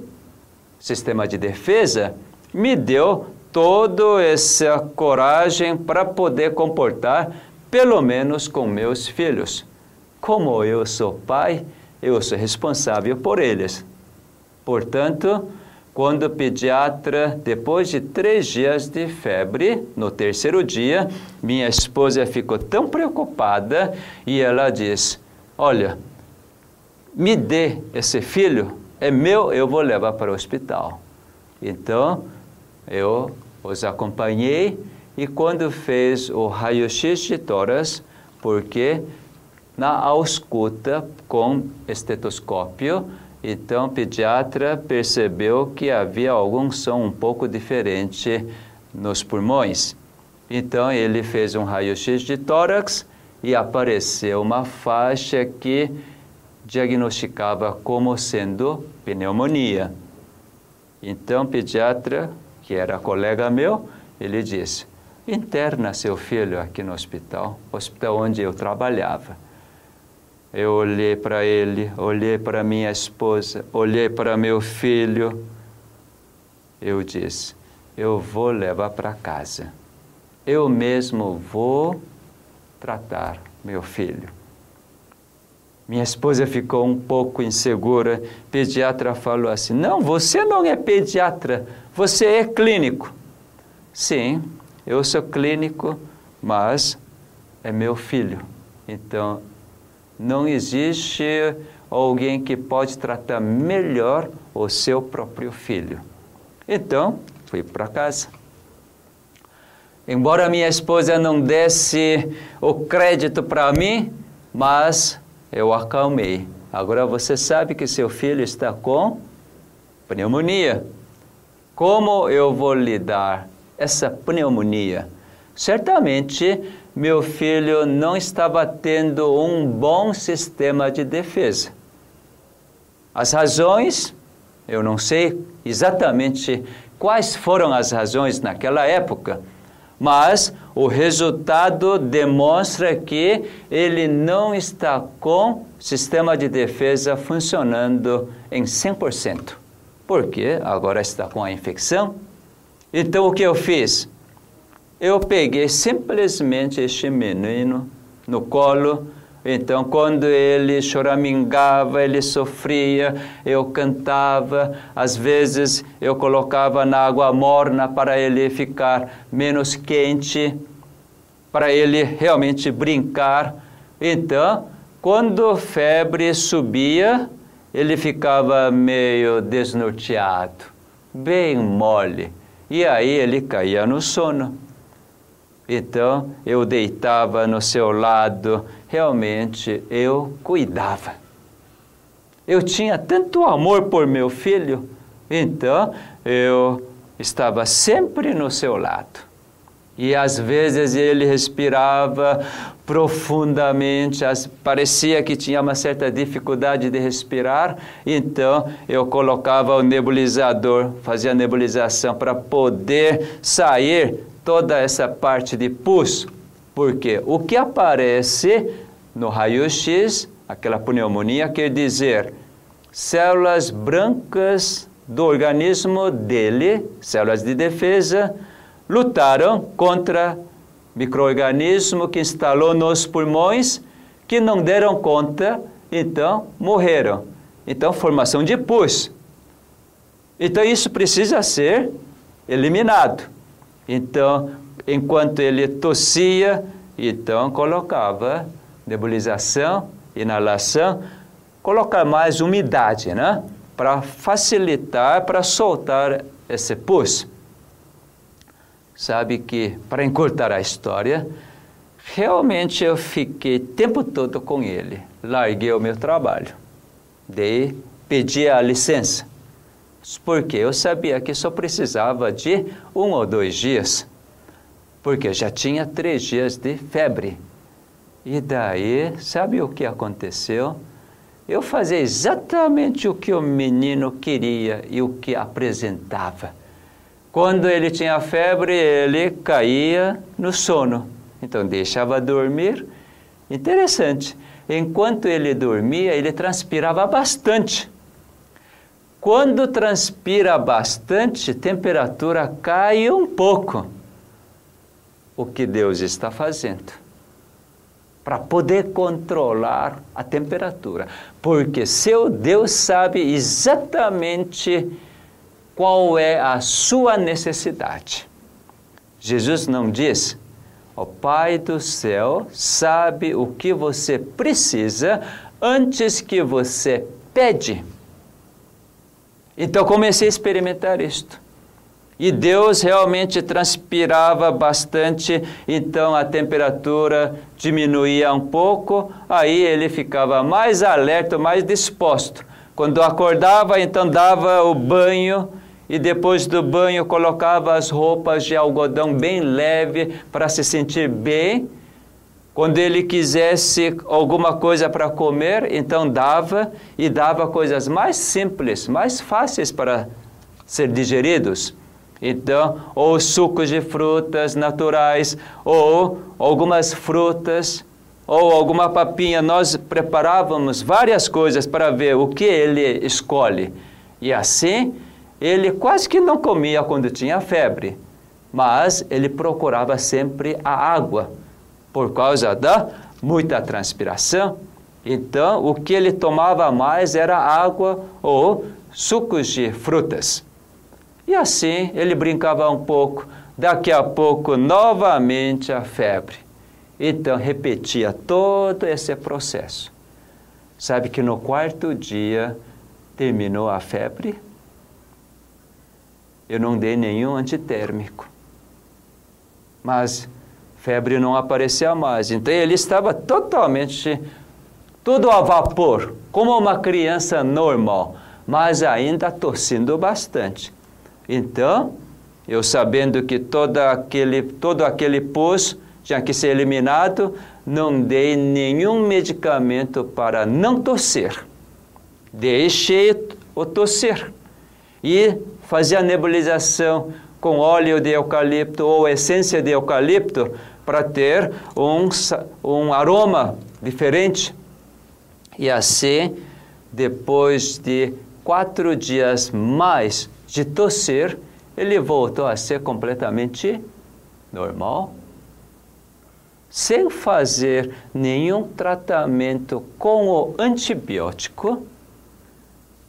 [SPEAKER 1] sistema de defesa me deu toda essa coragem para poder comportar, pelo menos com meus filhos. Como eu sou pai, eu sou responsável por eles. Portanto, quando o pediatra, depois de três dias de febre, no terceiro dia, minha esposa ficou tão preocupada e ela diz: Olha, me dê esse filho, é meu, eu vou levar para o hospital. Então, eu os acompanhei e quando fez o raio-x de tórax, porque na ausculta com estetoscópio, então o pediatra percebeu que havia algum som um pouco diferente nos pulmões. Então ele fez um raio-x de tórax e apareceu uma faixa que diagnosticava como sendo pneumonia. Então o pediatra que era colega meu, ele disse: interna seu filho aqui no hospital, hospital onde eu trabalhava. Eu olhei para ele, olhei para minha esposa, olhei para meu filho. Eu disse: eu vou levar para casa. Eu mesmo vou tratar meu filho. Minha esposa ficou um pouco insegura. Pediatra falou assim: Não, você não é pediatra, você é clínico. Sim, eu sou clínico, mas é meu filho. Então, não existe alguém que pode tratar melhor o seu próprio filho. Então, fui para casa. Embora minha esposa não desse o crédito para mim, mas eu acalmei. Agora você sabe que seu filho está com pneumonia. Como eu vou lidar essa pneumonia? Certamente meu filho não estava tendo um bom sistema de defesa. As razões, eu não sei exatamente quais foram as razões naquela época, mas o resultado demonstra que ele não está com sistema de defesa funcionando em 100%. Porque agora está com a infecção. Então o que eu fiz? Eu peguei simplesmente este menino no colo então, quando ele choramingava, ele sofria, eu cantava, às vezes eu colocava na água morna para ele ficar menos quente, para ele realmente brincar. Então, quando a febre subia, ele ficava meio desnorteado, bem mole, e aí ele caía no sono. Então eu deitava no seu lado, realmente eu cuidava. Eu tinha tanto amor por meu filho, então eu estava sempre no seu lado. E às vezes ele respirava profundamente, parecia que tinha uma certa dificuldade de respirar, então eu colocava o nebulizador, fazia a nebulização para poder sair toda essa parte de pus, porque o que aparece no raio-x, aquela pneumonia, quer dizer células brancas do organismo dele, células de defesa, lutaram contra microorganismo que instalou nos pulmões, que não deram conta, então morreram. Então, formação de pus. Então, isso precisa ser eliminado. Então, enquanto ele tossia, então colocava nebulização, inalação, colocar mais umidade, né? Para facilitar, para soltar esse pus. Sabe que, para encurtar a história, realmente eu fiquei tempo todo com ele. Larguei o meu trabalho. Daí pedi a licença porque eu sabia que só precisava de um ou dois dias, porque já tinha três dias de febre. E daí, sabe o que aconteceu? Eu fazia exatamente o que o menino queria e o que apresentava. Quando ele tinha febre, ele caía no sono. Então deixava dormir. Interessante. enquanto ele dormia, ele transpirava bastante. Quando transpira bastante, temperatura cai um pouco. O que Deus está fazendo? Para poder controlar a temperatura. Porque seu Deus sabe exatamente qual é a sua necessidade. Jesus não diz, o Pai do céu sabe o que você precisa antes que você pede. Então comecei a experimentar isto. E Deus realmente transpirava bastante, então a temperatura diminuía um pouco, aí ele ficava mais alerta, mais disposto. Quando acordava, então dava o banho e depois do banho colocava as roupas de algodão bem leve para se sentir bem. Quando ele quisesse alguma coisa para comer, então dava e dava coisas mais simples, mais fáceis para ser digeridos. Então, ou sucos de frutas naturais, ou algumas frutas, ou alguma papinha. Nós preparávamos várias coisas para ver o que ele escolhe. E assim, ele quase que não comia quando tinha febre, mas ele procurava sempre a água, por causa da muita transpiração. Então, o que ele tomava mais era água ou sucos de frutas. E assim ele brincava um pouco, daqui a pouco novamente a febre. Então repetia todo esse processo. Sabe que no quarto dia terminou a febre? eu não dei nenhum antitérmico. Mas febre não aparecia mais. Então ele estava totalmente, tudo a vapor, como uma criança normal, mas ainda tossindo bastante. Então, eu sabendo que todo aquele, todo aquele pus tinha que ser eliminado, não dei nenhum medicamento para não tossir. Deixei o tossir. E fazia nebulização com óleo de eucalipto ou essência de eucalipto para ter um, um aroma diferente. E assim, depois de quatro dias mais de tossir, ele voltou a ser completamente normal, sem fazer nenhum tratamento com o antibiótico.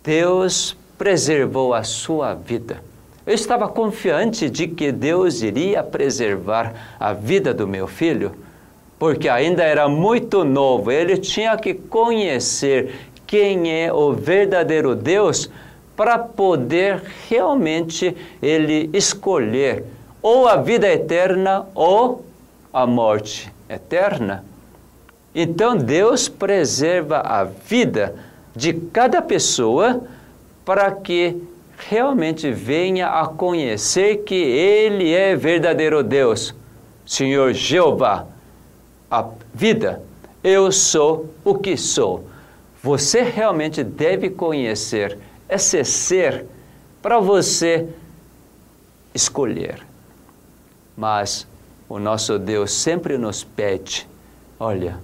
[SPEAKER 1] Deus preservou a sua vida. Eu estava confiante de que Deus iria preservar a vida do meu filho, porque ainda era muito novo, ele tinha que conhecer quem é o verdadeiro Deus para poder realmente ele escolher ou a vida eterna ou a morte eterna. Então Deus preserva a vida de cada pessoa para que realmente venha a conhecer que Ele é verdadeiro Deus, Senhor Jeová, a vida. Eu sou o que sou. Você realmente deve conhecer esse ser para você escolher. Mas o nosso Deus sempre nos pede: olha,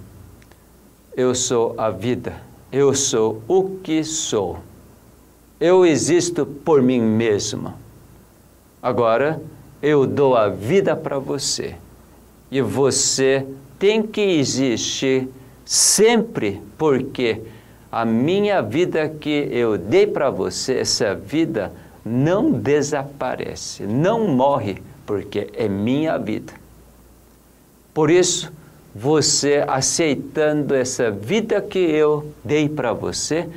[SPEAKER 1] eu sou a vida, eu sou o que sou. Eu existo por mim mesmo. Agora eu dou a vida para você. E você tem que existir sempre, porque a minha vida que eu dei para você, essa vida não desaparece, não morre, porque é minha vida. Por isso, você aceitando essa vida que eu dei para você,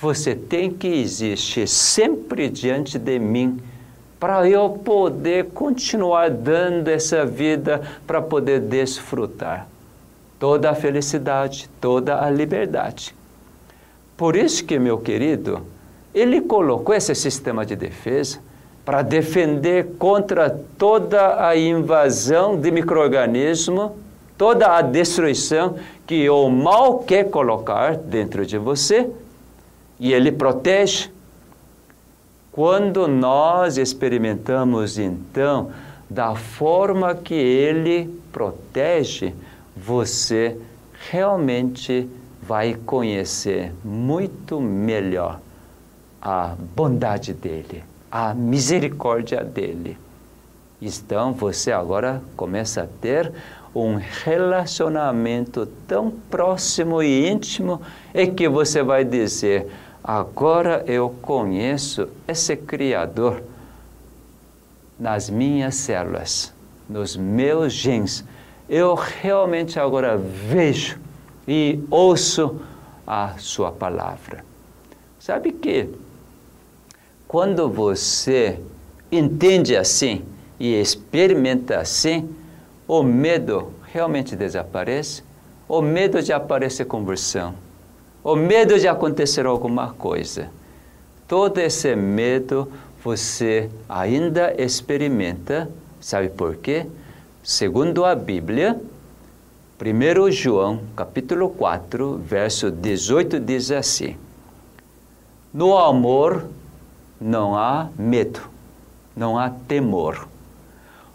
[SPEAKER 1] você tem que existir sempre diante de mim para eu poder continuar dando essa vida para poder desfrutar toda a felicidade, toda a liberdade. Por isso que, meu querido, ele colocou esse sistema de defesa para defender contra toda a invasão de microorganismo, toda a destruição que o mal quer colocar dentro de você e ele protege. Quando nós experimentamos então da forma que ele protege, você realmente vai conhecer muito melhor a bondade dele, a misericórdia dele. Então você agora começa a ter um relacionamento tão próximo e íntimo é que você vai dizer: agora eu conheço esse Criador nas minhas células, nos meus genes. Eu realmente agora vejo e ouço a Sua palavra. Sabe que quando você entende assim e experimenta assim, o medo realmente desaparece, o medo de aparecer conversão, o medo de acontecer alguma coisa. Todo esse medo você ainda experimenta, sabe por quê? Segundo a Bíblia, 1 João, capítulo 4, verso 18 diz assim: No amor não há medo, não há temor.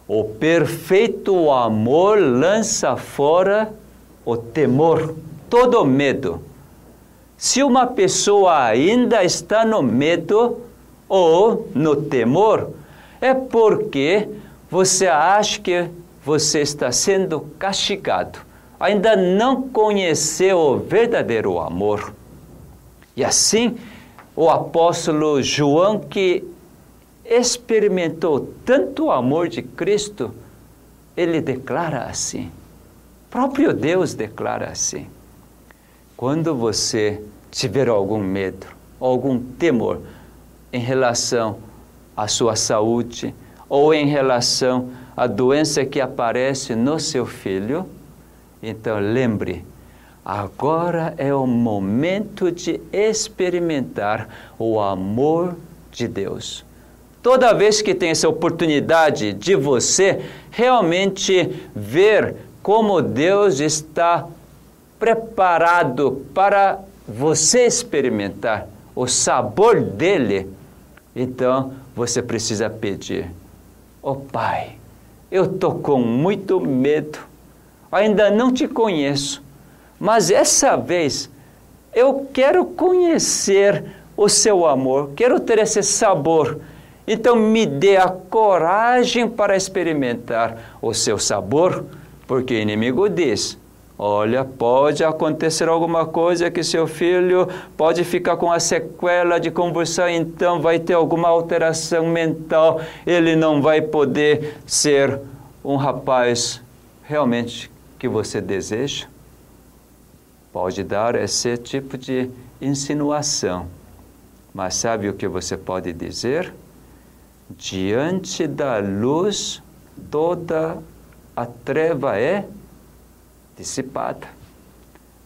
[SPEAKER 1] O perfeito amor lança fora o temor, todo medo. Se uma pessoa ainda está no medo ou no temor, é porque você acha que você está sendo castigado. Ainda não conheceu o verdadeiro amor. E assim, o apóstolo João, que experimentou tanto o amor de Cristo, ele declara assim. Próprio Deus declara assim. Quando você tiver algum medo, algum temor em relação à sua saúde ou em relação à doença que aparece no seu filho, então lembre, agora é o momento de experimentar o amor de Deus. Toda vez que tem essa oportunidade de você realmente ver como Deus está preparado para você experimentar o sabor dele, então você precisa pedir: Ó oh, Pai, eu estou com muito medo, ainda não te conheço, mas essa vez eu quero conhecer o seu amor, quero ter esse sabor. Então me dê a coragem para experimentar o seu sabor, porque o inimigo diz: Olha, pode acontecer alguma coisa que seu filho pode ficar com a sequela de convulsão, então vai ter alguma alteração mental, ele não vai poder ser um rapaz realmente que você deseja. Pode dar esse tipo de insinuação, mas sabe o que você pode dizer? diante da luz, toda a treva é dissipada.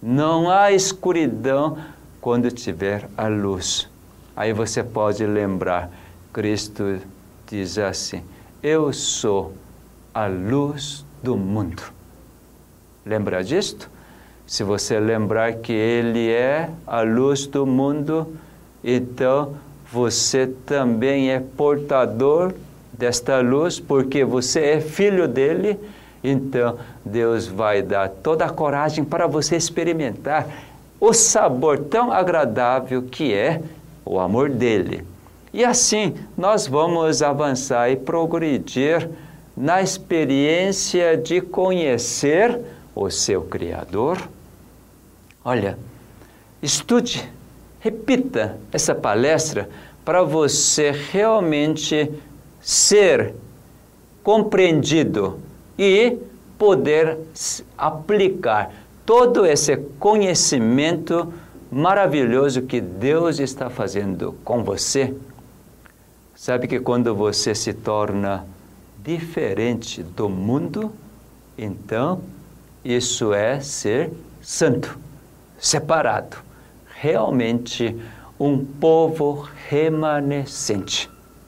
[SPEAKER 1] Não há escuridão quando tiver a luz. Aí você pode lembrar, Cristo diz assim: Eu sou a luz do mundo. Lembra disto? Se você lembrar que Ele é a luz do mundo, então você também é portador desta luz, porque você é filho dele. Então, Deus vai dar toda a coragem para você experimentar o sabor tão agradável que é o amor dele. E assim, nós vamos avançar e progredir na experiência de conhecer o seu Criador. Olha, estude, repita essa palestra para você realmente ser compreendido e poder aplicar todo esse conhecimento maravilhoso que Deus está fazendo com você. Sabe que quando você se torna diferente do mundo, então isso é ser santo, separado, realmente um povo remanescente.